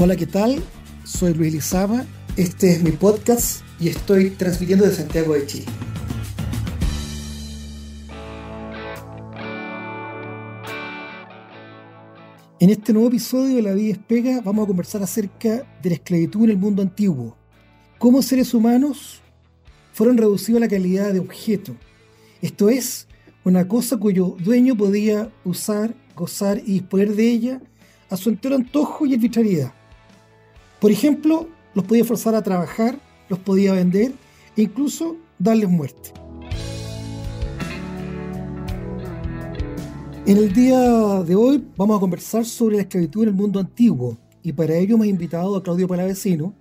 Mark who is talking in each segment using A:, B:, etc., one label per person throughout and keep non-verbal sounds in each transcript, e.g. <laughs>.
A: Hola, ¿qué tal? Soy Luis Lizama, este es mi podcast y estoy transmitiendo de Santiago de Chile. En este nuevo episodio de La Vida Espega vamos a conversar acerca de la esclavitud en el mundo antiguo. Cómo seres humanos fueron reducidos a la calidad de objeto. Esto es, una cosa cuyo dueño podía usar, gozar y disponer de ella a su entero antojo y arbitrariedad. Por ejemplo, los podía forzar a trabajar, los podía vender e incluso darles muerte. En el día de hoy vamos a conversar sobre la esclavitud en el mundo antiguo y para ello hemos invitado a Claudio Palavecino,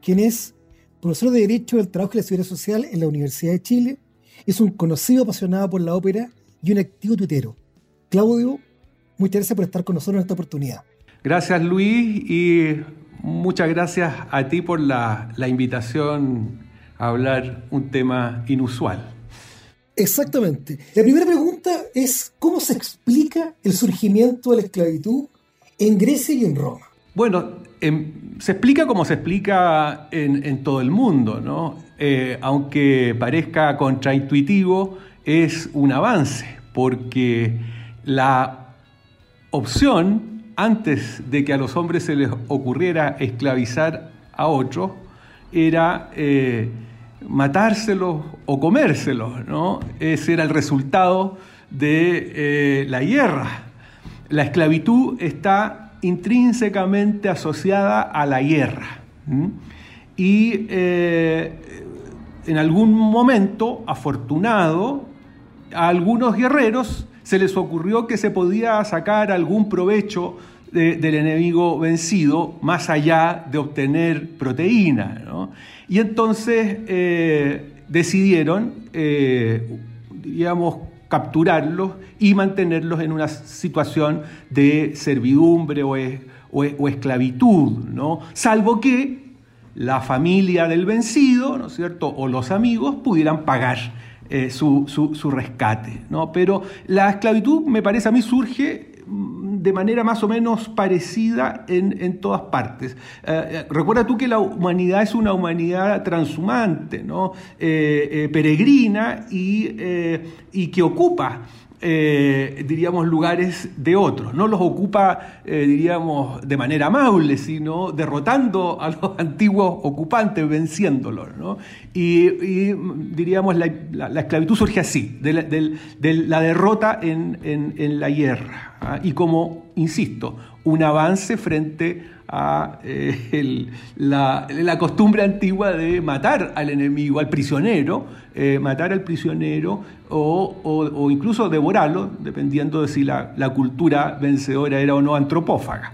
A: quien es profesor de Derecho del Trabajo y la Seguridad Social en la Universidad de Chile, es un conocido apasionado por la ópera y un activo tuitero. Claudio, muchas gracias por estar con nosotros en esta oportunidad.
B: Gracias Luis y muchas gracias a ti por la, la invitación a hablar un tema inusual.
A: Exactamente. La primera pregunta es, ¿cómo se explica el surgimiento de la esclavitud en Grecia y en Roma?
B: Bueno, em, se explica como se explica en, en todo el mundo, ¿no? Eh, aunque parezca contraintuitivo, es un avance, porque la opción, antes de que a los hombres se les ocurriera esclavizar a otros, era... Eh, matárselos o comérselos, ¿no? Ese era el resultado de eh, la guerra. La esclavitud está intrínsecamente asociada a la guerra. Y eh, en algún momento, afortunado, a algunos guerreros se les ocurrió que se podía sacar algún provecho del enemigo vencido más allá de obtener proteína. ¿no? Y entonces eh, decidieron, eh, digamos, capturarlos y mantenerlos en una situación de servidumbre o, esclavitud, ¿no? Salvo que la familia del vencido, ¿no es cierto?, o los amigos pudieran pagar eh, su, su, rescate, ¿no? Pero la esclavitud, me parece a mí, surge de manera más o menos parecida en, todas partes. Eh, eh, recuerda tú que la humanidad es una humanidad transhumante, ¿no? Peregrina y, y que ocupa eh, diríamos, lugares de otros. No los ocupa, eh, diríamos, de manera amable, sino derrotando a los <laughs> antiguos ocupantes, venciéndolos. Y, diríamos, la, esclavitud surge así, de la, derrota en, la guerra. ¿ah? Y como, insisto, un avance frente a eh, la, costumbre antigua de matar al enemigo, al prisionero, eh, matar al prisionero o, incluso devorarlo, dependiendo de si la, cultura vencedora era o no antropófaga.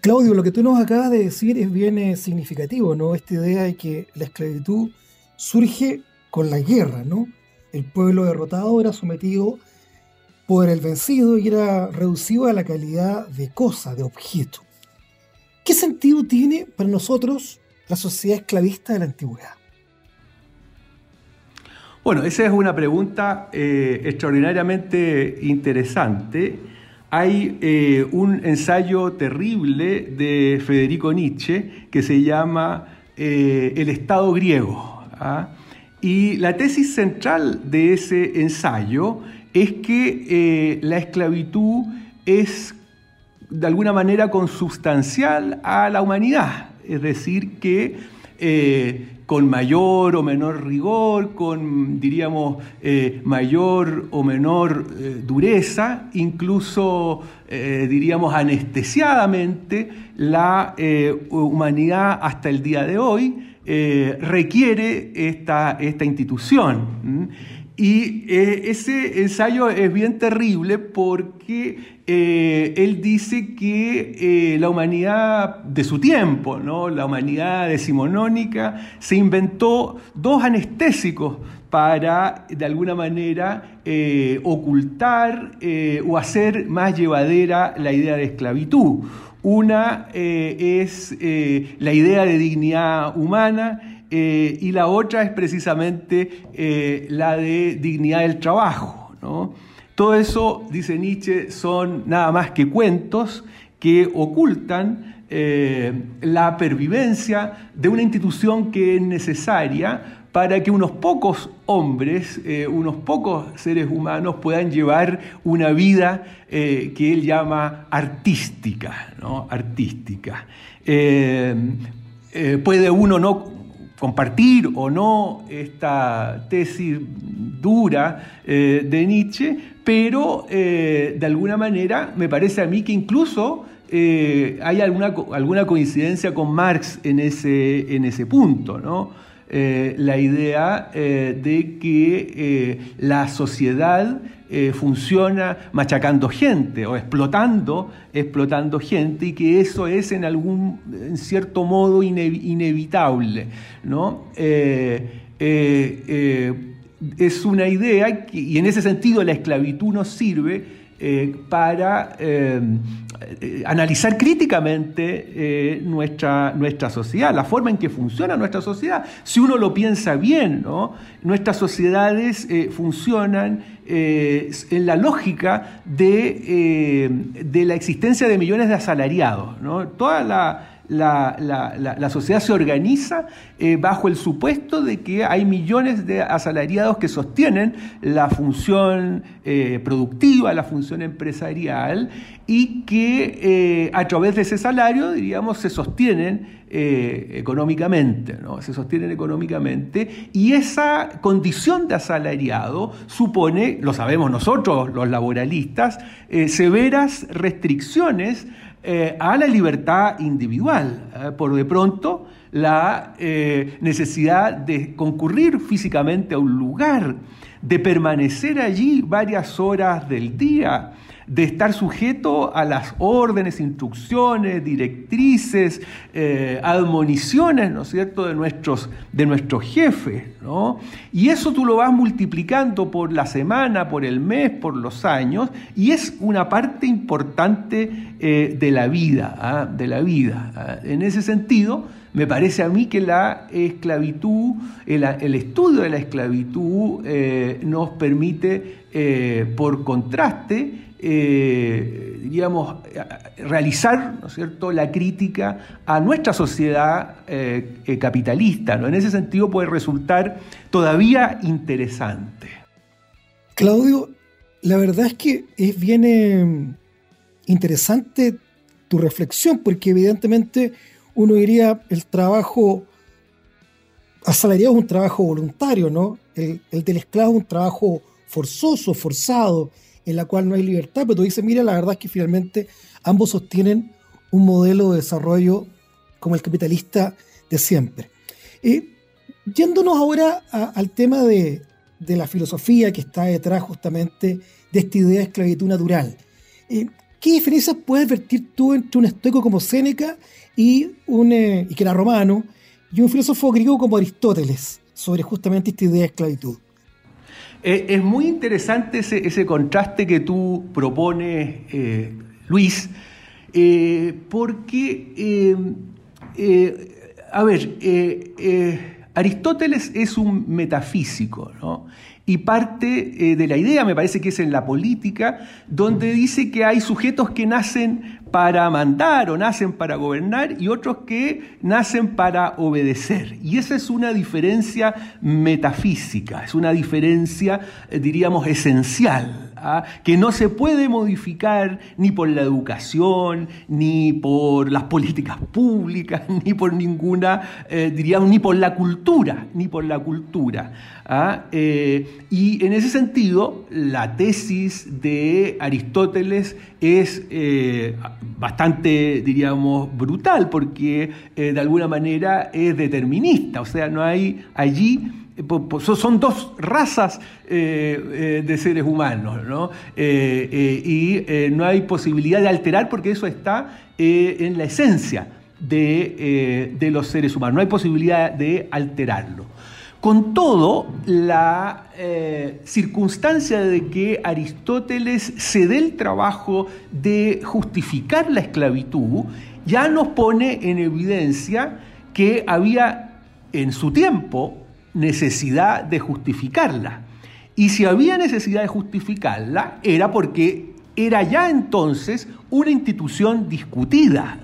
A: Claudio, lo que tú nos acabas de decir es bien eh, significativo, ¿no? Esta idea de que la esclavitud surge con la guerra, ¿no? El pueblo derrotado era sometido por el vencido y era reducido a la calidad de cosa, de objeto. ¿Qué sentido tiene para nosotros la sociedad esclavista de la antigüedad?
B: Bueno, esa es una pregunta eh, extraordinariamente interesante. Hay eh, un ensayo terrible de Federico Nietzsche que se llama eh, El Estado griego. ¿ah? Y la tesis central de ese ensayo es que la esclavitud es de alguna manera consubstancial a la humanidad, es decir, que con mayor o menor rigor, con, diríamos, eh, mayor o menor eh, dureza, incluso, diríamos, anestesiadamente, la humanidad hasta el día de hoy requiere esta, esta institución. Y ese ensayo es bien terrible porque eh, él dice que eh, la humanidad de su tiempo, ¿no? la humanidad decimonónica, se inventó dos anestésicos para, de alguna manera, eh, ocultar o hacer más llevadera la idea de esclavitud. Una es la idea de dignidad humana y la otra es precisamente la de dignidad del trabajo. ¿no? Todo eso, dice Nietzsche, son nada más que cuentos que ocultan la pervivencia de una institución que es necesaria para que unos pocos hombres, eh, unos pocos seres humanos puedan llevar una vida eh, que él llama artística. ¿no? artística. Eh, puede uno no compartir o no esta tesis dura de Nietzsche, pero de alguna manera me parece a mí que incluso hay alguna, alguna coincidencia con Marx en ese, en ese punto. ¿no? Eh, la idea eh, de que eh, la sociedad funciona machacando gente o explotando, explotando gente y que eso es en algún en cierto modo inevitable. ¿no? es una idea y en ese sentido la esclavitud nos sirve para eh, analizar críticamente eh, nuestra, nuestra sociedad, la forma en que funciona nuestra sociedad. Si uno lo piensa bien, nuestras sociedades eh, funcionan en la lógica de, la existencia de millones de asalariados. Toda la, la, sociedad se organiza eh, bajo el supuesto de que hay millones de asalariados que sostienen la función eh, productiva, la función empresarial, y que eh, a través de ese salario, diríamos, se sostienen económicamente, ¿no? se sostienen económicamente, y esa condición de asalariado supone, lo sabemos nosotros los laboralistas, severas restricciones eh, a la libertad individual. Eh, por de pronto, la eh, necesidad de concurrir físicamente a un lugar, de permanecer allí varias horas del día, de estar sujeto a las órdenes, instrucciones, directrices, eh, admoniciones, ¿no es cierto?, de nuestros, de nuestros jefes, ¿no? Y eso tú lo vas multiplicando por la semana, por el mes, por los años, y es una parte importante eh, de la vida, ¿ah? de la vida. ¿ah? En ese sentido, me parece a mí que la esclavitud, el, estudio de la esclavitud eh, nos permite, por contraste, eh, digamos, realizar ¿no es cierto? la crítica a nuestra sociedad eh, eh, capitalista. ¿no? En ese sentido puede resultar todavía interesante.
A: Claudio, la verdad es que es bien interesante tu reflexión, porque evidentemente uno diría el trabajo asalariado es un trabajo voluntario, ¿no? El, el del esclavo es un trabajo forzoso, forzado, en la cual no hay libertad, pero tú dices, mira, la verdad es que finalmente ambos sostienen un modelo de desarrollo como el capitalista de siempre. Eh, yéndonos ahora al tema de, la filosofía que está detrás justamente de esta idea de esclavitud natural. Eh, ¿Qué diferencias puedes vertir tú entre un estoico como Séneca y, un, eh, y que era romano y un filósofo griego como Aristóteles sobre justamente esta idea de esclavitud?
B: Eh, es muy interesante ese, contraste que tú propones, eh, Luis, eh, porque, a ver, Aristóteles es un metafísico, ¿no? Y parte de la idea, me parece que es en la política, donde dice que hay sujetos que nacen para mandar o nacen para gobernar y otros que nacen para obedecer. Y esa es una diferencia metafísica, es una diferencia, eh, diríamos, esencial. ¿ah? que no se puede modificar ni por la educación, ni por las políticas públicas, <laughs> ni por ninguna, eh, diríamos, ni por la cultura, ni por la cultura. ¿ah? Eh, y en ese sentido, la tesis de Aristóteles es eh, bastante, diríamos, brutal, porque de alguna manera es determinista, o sea, no hay allí eh, son dos razas eh, eh, de seres humanos, ¿no? y no hay posibilidad de alterar porque eso está en la esencia de, los seres humanos, no hay posibilidad de alterarlo. Con todo, la circunstancia de que Aristóteles se dé el trabajo de justificar la esclavitud ya nos pone en evidencia que había en su tiempo necesidad de justificarla. Y si había necesidad de justificarla, era porque era ya entonces una institución discutida.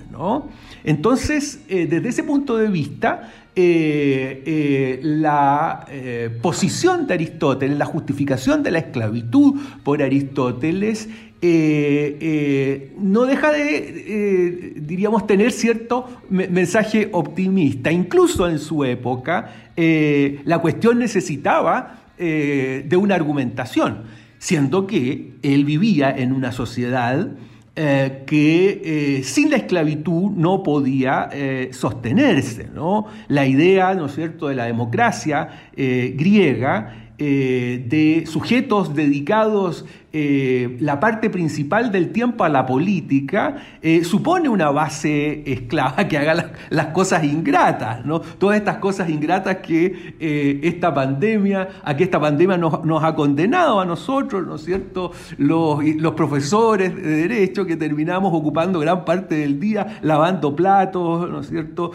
B: Entonces, eh, desde ese punto de vista, eh, eh, la posición de Aristóteles, la justificación de la esclavitud por Aristóteles, no deja de, diríamos, tener cierto mensaje optimista. Incluso en su época, la cuestión necesitaba de una argumentación, siendo que él vivía en una sociedad eh, que eh, sin la esclavitud no podía eh, sostenerse. ¿no? La idea, ¿no es cierto?, de la democracia griega, de sujetos dedicados eh, la parte principal del tiempo a la política eh, supone una base esclava que haga las cosas ingratas, ¿no? Todas estas cosas ingratas que eh, esta pandemia, a que esta pandemia nos, ha condenado a nosotros, ¿no es cierto? Los, profesores de derecho que terminamos ocupando gran parte del día lavando platos, ¿no es cierto?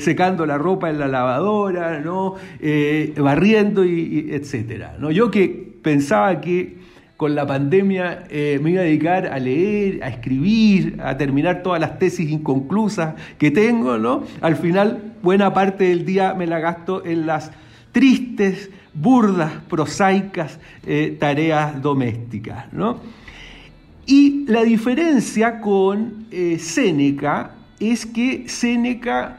B: secando la ropa en la lavadora, ¿no? barriendo y, etcétera, ¿no? Yo que pensaba que con la pandemia eh, me iba a dedicar a leer, a escribir, a terminar todas las tesis inconclusas que tengo, ¿no? Al final, buena parte del día me la gasto en las tristes, burdas, prosaicas eh, tareas domésticas, ¿no? Y la diferencia con eh, Séneca es que Séneca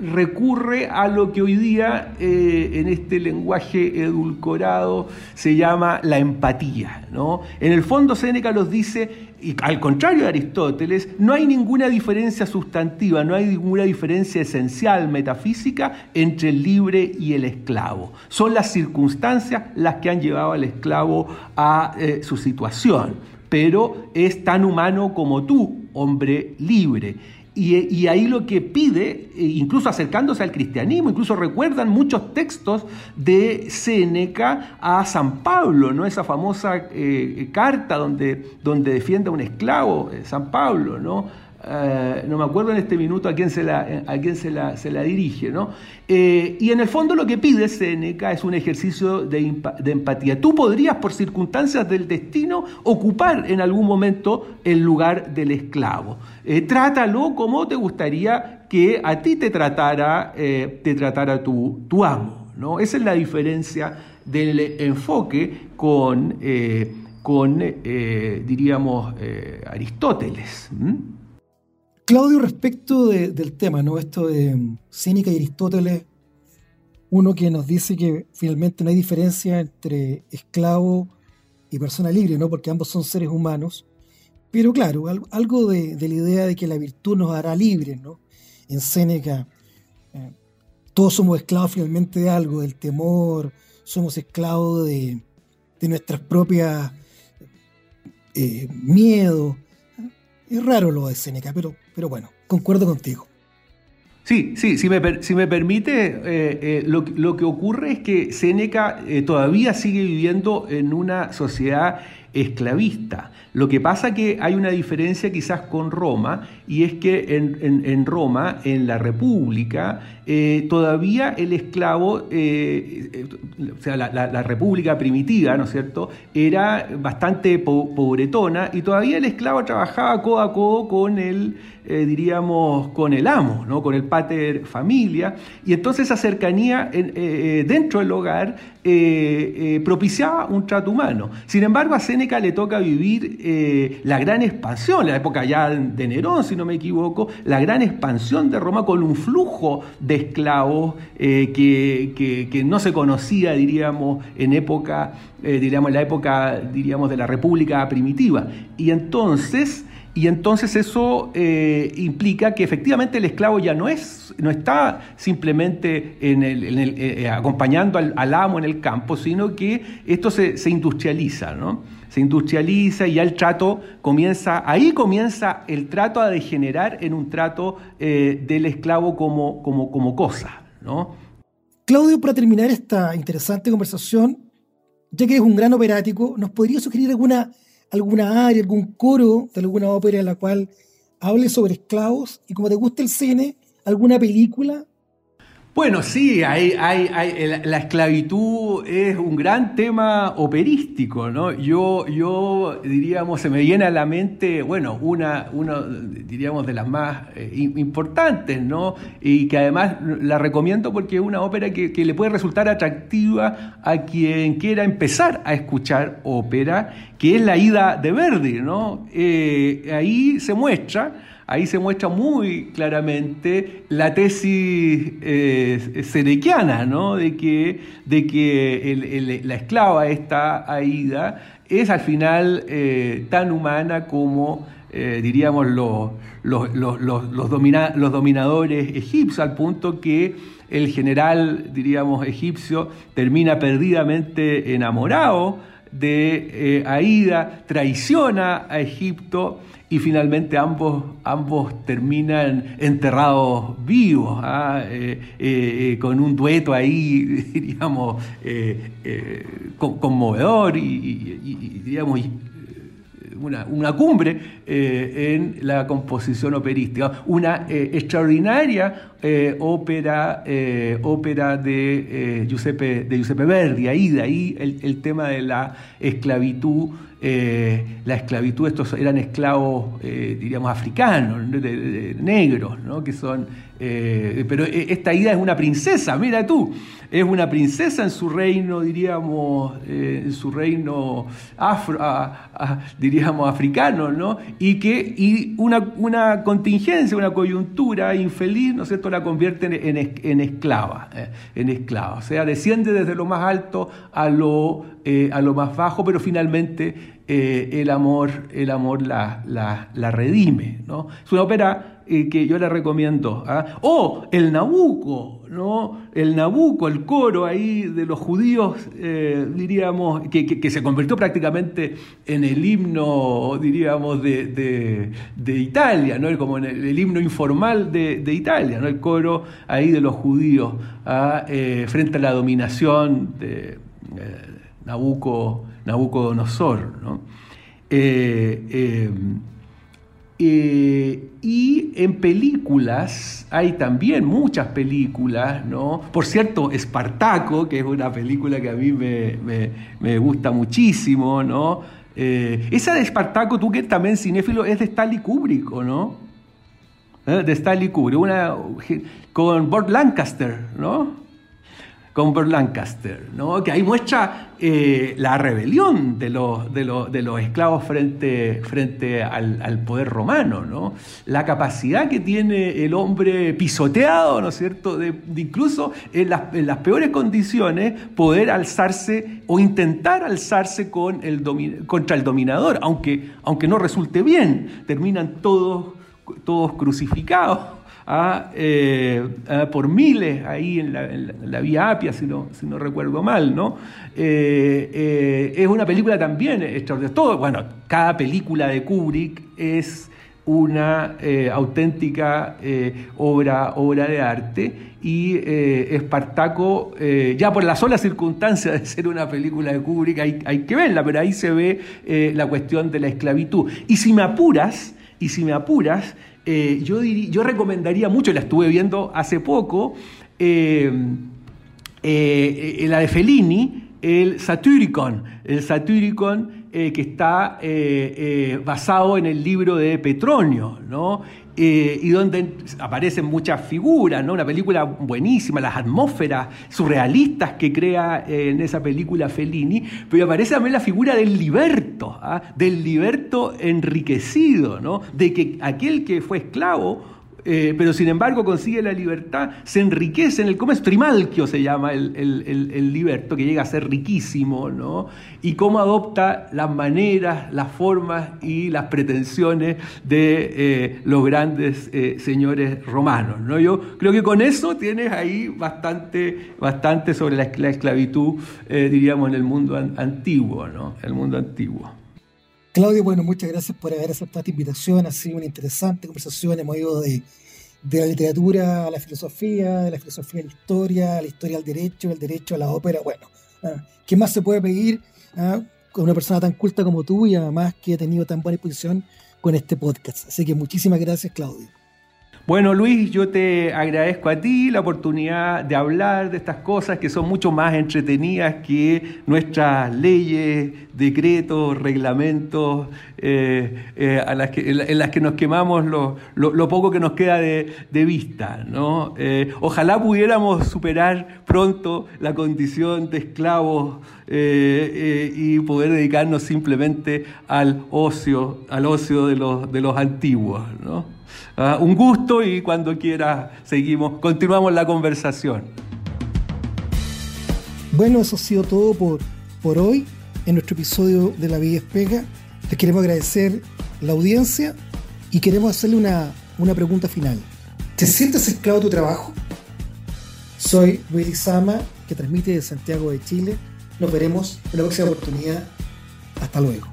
B: recurre a lo que hoy día eh, en este lenguaje edulcorado se llama la empatía. ¿no? En el fondo Séneca los dice, y al contrario de Aristóteles, no hay ninguna diferencia sustantiva, no hay ninguna diferencia esencial metafísica entre el libre y el esclavo. Son las circunstancias las que han llevado al esclavo a eh, su situación, pero es tan humano como tú, hombre libre. Y, ahí lo que pide, eh, incluso acercándose al cristianismo, incluso recuerdan muchos textos de Séneca a San Pablo, ¿no? esa famosa eh, carta donde, donde defiende a un esclavo, eh, San Pablo, ¿no? Eh, no me acuerdo en este minuto a quién se la, a quién se la, se la dirige, ¿no? Eh, y en el fondo lo que pide Seneca es un ejercicio de, empatía. Tú podrías, por circunstancias del destino, ocupar en algún momento el lugar del esclavo. Eh, trátalo como te gustaría que a ti te tratara, te tratara tu, tu amo, ¿no? Esa es la diferencia del enfoque con, con diríamos, Aristóteles.
A: Claudio, respecto del tema, ¿no? Esto de Cínica y Aristóteles, uno que nos dice que finalmente no hay diferencia entre esclavo y persona libre, ¿no? Porque ambos son seres humanos. Pero claro, algo de, la idea de que la virtud nos hará libres, ¿no? En Séneca, eh, todos somos esclavos finalmente de algo, del temor, somos esclavos de, nuestras propias eh, miedos. Es raro lo de Séneca, pero pero bueno, concuerdo contigo.
B: Sí, sí, si me, si me permite, eh, eh, lo, que ocurre es que Séneca eh, todavía sigue viviendo en una sociedad esclavista. Lo que pasa que hay una diferencia quizás con Roma, y es que en, Roma, en la República, eh, todavía el esclavo, eh, eh, o sea, la, República primitiva, ¿no es cierto?, era bastante pobretona y todavía el esclavo trabajaba codo a codo con el, diríamos, con el amo, ¿no?, con el pater familia, y entonces esa cercanía dentro del hogar propiciaba un trato humano. Sin embargo, a Le toca vivir eh, la gran expansión, la época ya de Nerón, si no me equivoco, la gran expansión de Roma con un flujo de esclavos eh, que, no se conocía, diríamos, en época, eh, diríamos, la época, diríamos, de la República primitiva. Y entonces... Y entonces eso implica que efectivamente el esclavo ya no es, no está simplemente acompañando al, amo en el campo, sino que esto se, se industrializa, ¿no? Se industrializa y ya el trato comienza, ahí comienza el trato a degenerar en un trato eh, del esclavo como, como, como cosa. ¿no?
A: Claudio, para terminar esta interesante conversación, ya que eres un gran operático, ¿nos podría sugerir alguna, alguna área, algún coro de alguna ópera en la cual hable sobre esclavos? Y como te gusta el cine, alguna película
B: Bueno, sí, hay, hay, la esclavitud es un gran tema operístico, ¿no? Yo, yo, diríamos, se me viene a la mente, bueno, una, uno, diríamos, de las más eh, importantes, ¿no? Y que además la recomiendo porque es una ópera que, le puede resultar atractiva a quien quiera empezar a escuchar ópera, que es la ida de Verdi, ¿no? Eh, ahí se muestra ahí se muestra muy claramente la tesis eh, senequiana, ¿no? de que, de que la esclava, esta Aida, es al final eh, tan humana como, eh, diríamos, los, los, los, dominadores egipcios, al punto que el general, diríamos, egipcio termina perdidamente enamorado de Aida, traiciona a Egipto y finalmente ambos, ambos terminan enterrados vivos, ¿ah? eh, eh, eh, con un dueto ahí, <laughs> digamos, conmovedor y, digamos, una, cumbre en la composición operística, una extraordinaria ópera, ópera de, Giuseppe, de Giuseppe Verdi, ahí de ahí el tema de la esclavitud eh, la esclavitud, estos eran esclavos, eh, diríamos, africanos, negros, ¿no? que son, eh, pero esta ida es una princesa, mira tú, es una princesa en su reino, diríamos, en su reino afro, diríamos, africano, ¿no? y que y una, una, contingencia, una coyuntura infeliz, ¿no es cierto?, la convierte en, esclava, en esclava, o sea, desciende desde lo más alto a lo, a lo más bajo, pero finalmente eh, el amor, el amor la, la, redime. ¿no? Es una ópera eh, que yo la recomiendo. ¿ah? O el Nabucco, ¿no? el Nabucco, el coro ahí de los judíos, eh, diríamos, que, se convirtió prácticamente en el himno, diríamos, de, Italia, ¿no? como el, himno informal de, Italia, ¿no? el coro ahí de los judíos ¿ah? frente a la dominación de Nabucco Nabucodonosor. ¿no? Eh, eh, eh, y en películas, hay también muchas películas, ¿no? Por cierto, Espartaco, que es una película que a mí me, gusta muchísimo, ¿no? esa de Espartaco, tú que también cinéfilo, es de Stanley Kubrick, ¿no? De Stanley Kubrick, una, con Burt Lancaster, ¿no? Con Burt Lancaster, ¿no? que ahí muestra eh, la rebelión de los, de de los esclavos frente, frente al, poder romano, ¿no? la capacidad que tiene el hombre pisoteado, ¿no es cierto?, de, incluso en las, en las, peores condiciones poder alzarse o intentar alzarse con el contra el dominador, aunque, aunque no resulte bien, terminan todos, todos crucificados. Eh, por miles ahí en la, vía Apia, si no, recuerdo mal, ¿no? Eh, eh, es una película también extraordinaria. Todo, bueno, cada película de Kubrick es una auténtica obra, obra de arte y Espartaco, ya por la sola circunstancia de ser una película de Kubrick, hay, hay que verla, pero ahí se ve la cuestión de la esclavitud. Y si me apuras, y si me apuras, eh, yo, yo recomendaría mucho, la estuve viendo hace poco, eh, eh, la de Fellini, el Satyricon, el Satyricon que está basado en el libro de Petronio, ¿no? Eh, y donde aparecen muchas figuras, ¿no? Una película buenísima, las atmósferas surrealistas que crea eh, en esa película Fellini, pero aparece también la figura del liberto, ¿ah? del liberto enriquecido, ¿no? De que aquel que fue esclavo eh, pero sin embargo consigue la libertad, se enriquece en el comercio. Trimalquio se llama el, liberto, que llega a ser riquísimo, ¿no? Y cómo adopta las maneras, las formas y las pretensiones de eh, los grandes eh, señores romanos, ¿no? Yo creo que con eso tienes ahí bastante, bastante sobre la, esclavitud, diríamos, en el mundo antiguo, ¿no? El mundo antiguo.
A: Claudio, bueno, muchas gracias por haber aceptado esta invitación. Ha sido una interesante conversación. Hemos ido de, la literatura a la filosofía, de la filosofía a la historia, a la historia al derecho, del derecho a la ópera. Bueno, ah, ¿qué más se puede pedir ah, con una persona tan culta como tú y además que ha tenido tan buena exposición con este podcast? Así que muchísimas gracias, Claudio.
B: Bueno, Luis, yo te agradezco a ti la oportunidad de hablar de estas cosas que son mucho más entretenidas que nuestras leyes, decretos, reglamentos, eh, eh, en las que nos quemamos lo, poco que nos queda de, vista. ¿no? Eh, ojalá pudiéramos superar pronto la condición de esclavos y poder dedicarnos simplemente al ocio, al ocio de los, de los antiguos. ¿no? Ah, un gusto y cuando quiera seguimos, continuamos la conversación.
A: Bueno, eso ha sido todo por, por hoy en nuestro episodio de La Vida Espega. Les queremos agradecer la audiencia y queremos hacerle una, una pregunta final. ¿Te sientes esclavo de tu trabajo? Soy Luis Sama, que transmite de Santiago de Chile. Nos veremos en la próxima oportunidad. Hasta luego.